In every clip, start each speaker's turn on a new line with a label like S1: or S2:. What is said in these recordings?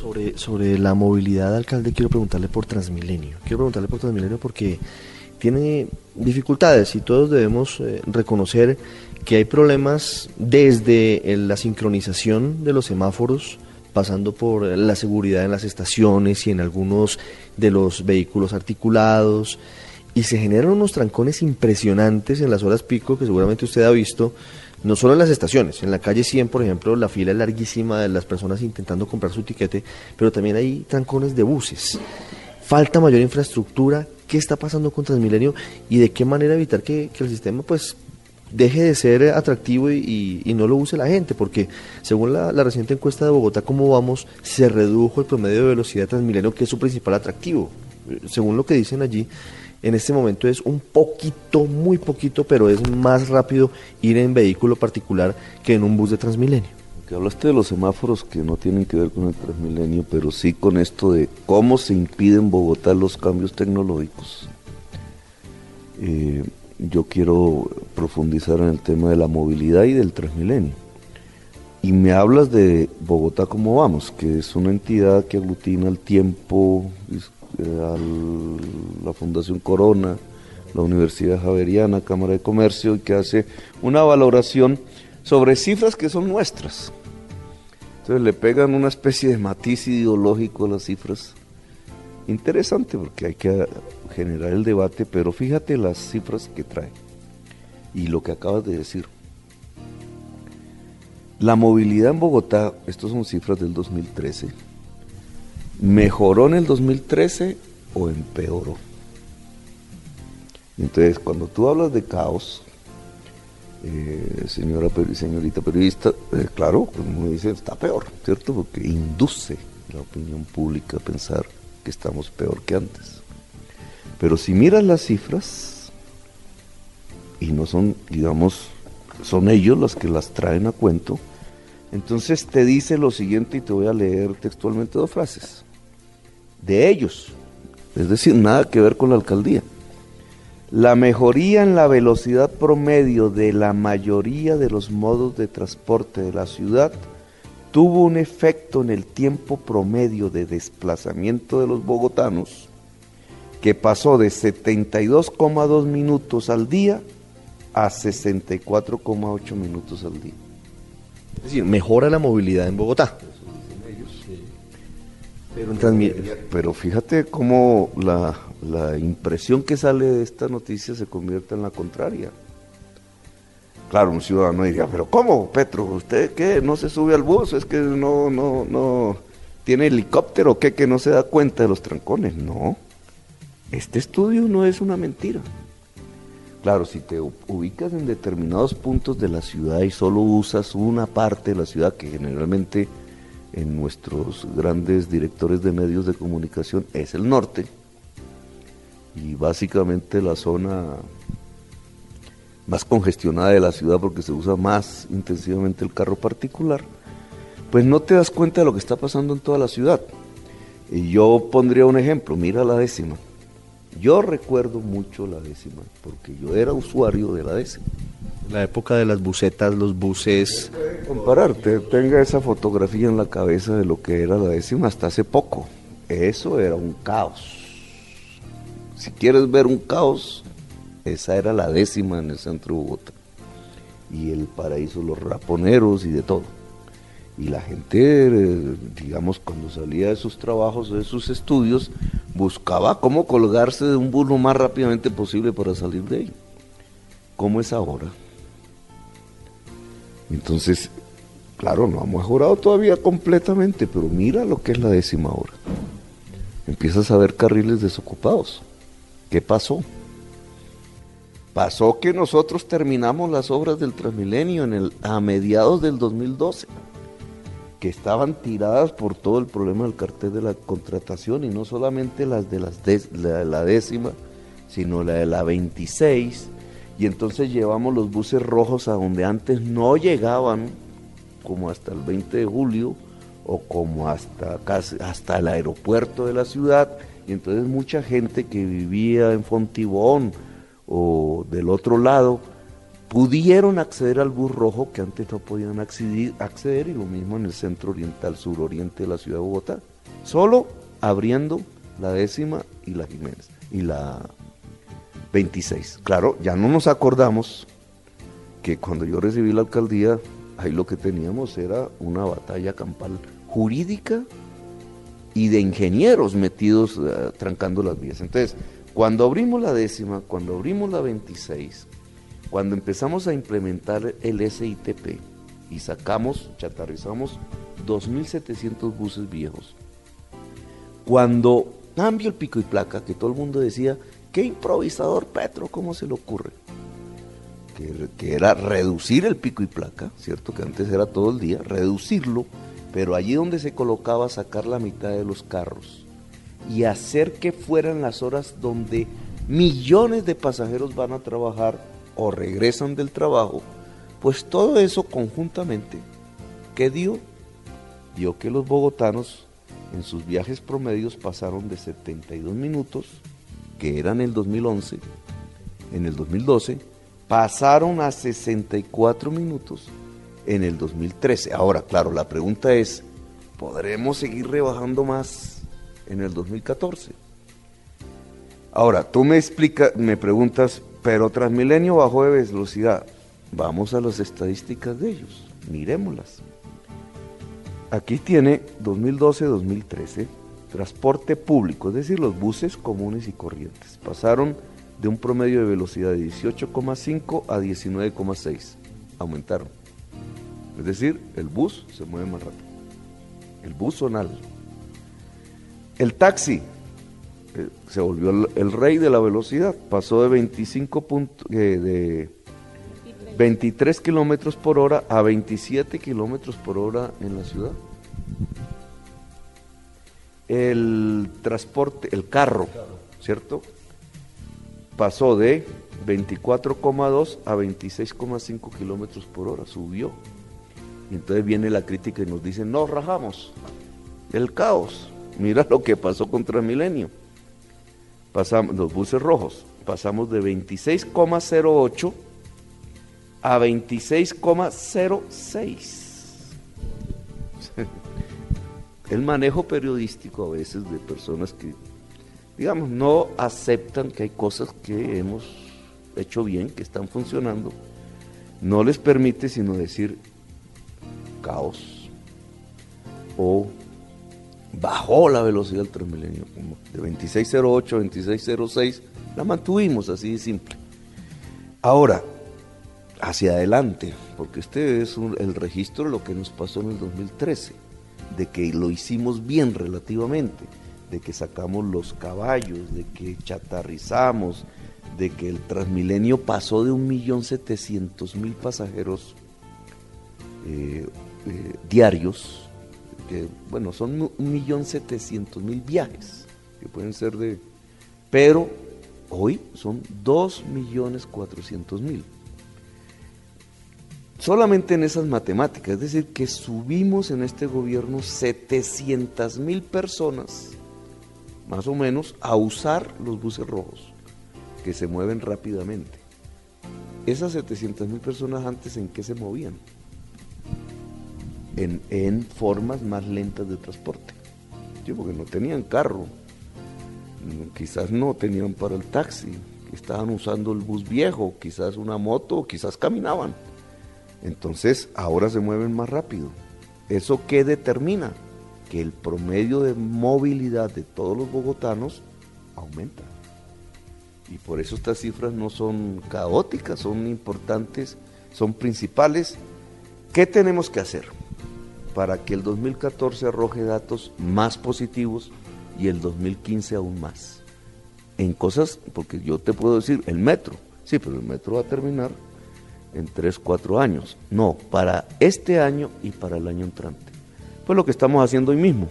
S1: Sobre, sobre la movilidad, alcalde, quiero preguntarle por Transmilenio. Quiero preguntarle por Transmilenio porque tiene dificultades y todos debemos eh, reconocer que hay problemas desde la sincronización de los semáforos, pasando por la seguridad en las estaciones y en algunos de los vehículos articulados, y se generan unos trancones impresionantes en las horas pico que seguramente usted ha visto, no solo en las estaciones, en la calle 100, por ejemplo, la fila es larguísima de las personas intentando comprar su tiquete, pero también hay trancones de buses. Falta mayor infraestructura, ¿qué está pasando con Transmilenio y de qué manera evitar que, el sistema pues deje de ser atractivo y, no lo use la gente, porque según la, la, reciente encuesta de Bogotá, ¿cómo vamos? Se redujo el promedio de velocidad de Transmilenio, que es su principal atractivo. Según lo que dicen allí, en este momento es un poquito, muy poquito, pero es más rápido ir en vehículo particular que en un bus de Transmilenio.
S2: Que hablaste de los semáforos que no tienen que ver con el Transmilenio, pero sí con esto de cómo se impiden en Bogotá los cambios tecnológicos. Eh, yo quiero profundizar en el tema de la movilidad y del Transmilenio. Y me hablas de Bogotá como vamos, que es una entidad que aglutina el tiempo, a la Fundación Corona, la Universidad Javeriana, Cámara de Comercio, y que hace una valoración sobre cifras que son nuestras. Entonces le pegan una especie de matiz ideológico a las cifras. Interesante porque hay que generar el debate, pero fíjate las cifras que trae y lo que acabas de decir. La movilidad en Bogotá, estas son cifras del 2013, ¿Mejoró en el 2013 o empeoró? Entonces, cuando tú hablas de caos, eh, señora, señorita periodista, eh, claro, como uno dice, está peor, ¿cierto? Porque induce la opinión pública a pensar que estamos peor que antes. Pero si miras las cifras, y no son, digamos, son ellos los que las traen a cuento, entonces te dice lo siguiente y te voy a leer textualmente dos frases de ellos, es decir, nada que ver con la alcaldía. La mejoría en la velocidad promedio de la mayoría de los modos de transporte de la ciudad tuvo un efecto en el tiempo promedio de desplazamiento de los bogotanos, que pasó de 72,2 minutos al día a 64,8 minutos al día.
S1: Es decir, mejora la movilidad en Bogotá.
S2: Pero, fíjate cómo la, impresión que sale de esta noticia se convierte en la contraria. Claro, un ciudadano diría, pero ¿cómo, Petro? ¿Usted qué? ¿No se sube al bus? ¿Es que no, no, no tiene helicóptero o qué? Que no se da cuenta de los trancones. No, este estudio no es una mentira. Claro, si te ubicas en determinados puntos de la ciudad y solo usas una parte de la ciudad que generalmente en nuestros grandes directores de medios de comunicación es el norte y básicamente la zona más congestionada de la ciudad porque se usa más intensivamente el carro particular, pues no te das cuenta de lo que está pasando en toda la ciudad. Y yo pondría un ejemplo, mira la décima. Yo recuerdo mucho la décima, porque yo era usuario de la décima.
S1: La época de las bucetas, los buses.
S2: Compararte, tenga esa fotografía en la cabeza de lo que era la décima hasta hace poco. Eso era un caos. Si quieres ver un caos, esa era la décima en el centro de Bogotá. Y el paraíso, los raponeros y de todo. Y la gente, digamos, cuando salía de sus trabajos, de sus estudios, buscaba cómo colgarse de un bus lo más rápidamente posible para salir de ahí. ¿Cómo es ahora? Entonces, claro, no ha mejorado todavía completamente, pero mira lo que es la décima hora. Empiezas a ver carriles desocupados. ¿Qué pasó? Pasó que nosotros terminamos las obras del Transmilenio en el, a mediados del 2012, que estaban tiradas por todo el problema del cartel de la contratación y no solamente las de las la, la décima, sino la de la 26, y entonces llevamos los buses rojos a donde antes no llegaban, como hasta el 20 de julio o como hasta, hasta el aeropuerto de la ciudad. Y entonces mucha gente que vivía en Fontibón o del otro lado pudieron acceder al bus rojo que antes no podían acceder, y lo mismo en el centro oriental, suroriente de la ciudad de Bogotá, solo abriendo la décima y la Jiménez y la 26. Claro, ya no nos acordamos que cuando yo recibí la alcaldía, ahí lo que teníamos era una batalla campal jurídica y de ingenieros metidos eh, trancando las vías. Entonces, cuando abrimos la décima, cuando abrimos la 26, cuando empezamos a implementar el SITP y sacamos, chatarrizamos 2.700 buses viejos, cuando cambio el pico y placa, que todo el mundo decía, qué improvisador Petro, ¿cómo se le ocurre? Que, que, era reducir el pico y placa, ¿cierto? Que antes era todo el día, reducirlo, pero allí donde se colocaba sacar la mitad de los carros y hacer que fueran las horas donde millones de pasajeros van a trabajar o regresan del trabajo, pues todo eso conjuntamente, ¿qué dio? Dio que los bogotanos en sus viajes promedios pasaron de 72 minutos, que eran el 2011, en el 2012, pasaron a 64 minutos en el 2013. Ahora, claro, la pregunta es, ¿podremos seguir rebajando más en el 2014? Ahora, tú me explicas, me preguntas, pero Transmilenio bajó de velocidad. Vamos a las estadísticas de ellos, miremoslas. Aquí tiene 2012-2013 transporte público, es decir, los buses comunes y corrientes. Pasaron de un promedio de velocidad de 18,5 a 19,6. Aumentaron. Es decir, el bus se mueve más rápido. El bus zonal. El taxi eh, se volvió el, rey de la velocidad. Pasó de 25 eh, de 23 kilómetros por hora a 27 kilómetros por hora en la ciudad. El transporte, el carro, ¿cierto? Pasó de 24,2 a 26,5 kilómetros por hora, subió. Y entonces viene la crítica y nos dicen, no, rajamos. El caos. Mira lo que pasó con Transmilenio. Pasamos, los buses rojos, pasamos de 26,08 a 26,06. El manejo periodístico a veces de personas que, digamos, no aceptan que hay cosas que hemos hecho bien, que están funcionando, no les permite sino decir, caos. O bajó la velocidad del Transmilenio, de 2608 a 2606, la mantuvimos así de simple. Ahora, hacia adelante, porque este es el registro de lo que nos pasó en el 2013, de que lo hicimos bien relativamente, de que sacamos los caballos, de que chatarrizamos, de que el Transmilenio pasó de 1.700.000 pasajeros eh, eh, diarios, que bueno, son 1.700.000 viajes, que pueden ser de... Pero hoy son 2.400.000. Solamente en esas matemáticas, es decir, que subimos en este gobierno 700.000 personas, más o menos, a usar los buses rojos, que se mueven rápidamente. Esas 700.000 personas antes en qué se movían? En, formas más lentas de transporte. porque no tenían carro, quizás no tenían para el taxi, estaban usando el bus viejo, quizás una moto, quizás caminaban. Entonces ahora se mueven más rápido. ¿Eso qué determina? Que el promedio de movilidad de todos los bogotanos aumenta. Y por eso estas cifras no son caóticas, son importantes, son principales. ¿Qué tenemos que hacer? Para que el 2014 arroje datos más positivos y el 2015 aún más. En cosas, porque yo te puedo decir, el metro, sí, pero el metro va a terminar en 3, 4 años. No, para este año y para el año entrante. Pues lo que estamos haciendo hoy mismo.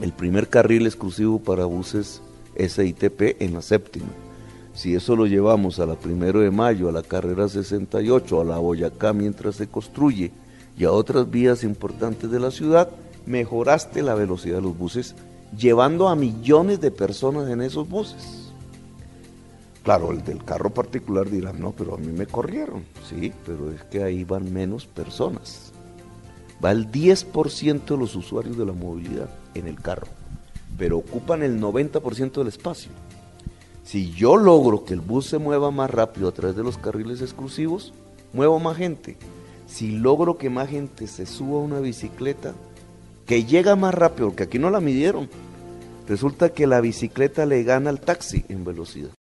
S2: El primer carril exclusivo para buses SITP en la séptima. Si eso lo llevamos a la primero de mayo, a la carrera 68, a la Boyacá mientras se construye, y a otras vías importantes de la ciudad, mejoraste la velocidad de los buses, llevando a millones de personas en esos buses. Claro, el del carro particular dirá, no, pero a mí me corrieron. Sí, pero es que ahí van menos personas. Va el 10% de los usuarios de la movilidad en el carro, pero ocupan el 90% del espacio. Si yo logro que el bus se mueva más rápido a través de los carriles exclusivos, muevo más gente. Si logro que más gente se suba a una bicicleta, que llega más rápido, porque aquí no la midieron, resulta que la bicicleta le gana al taxi en velocidad.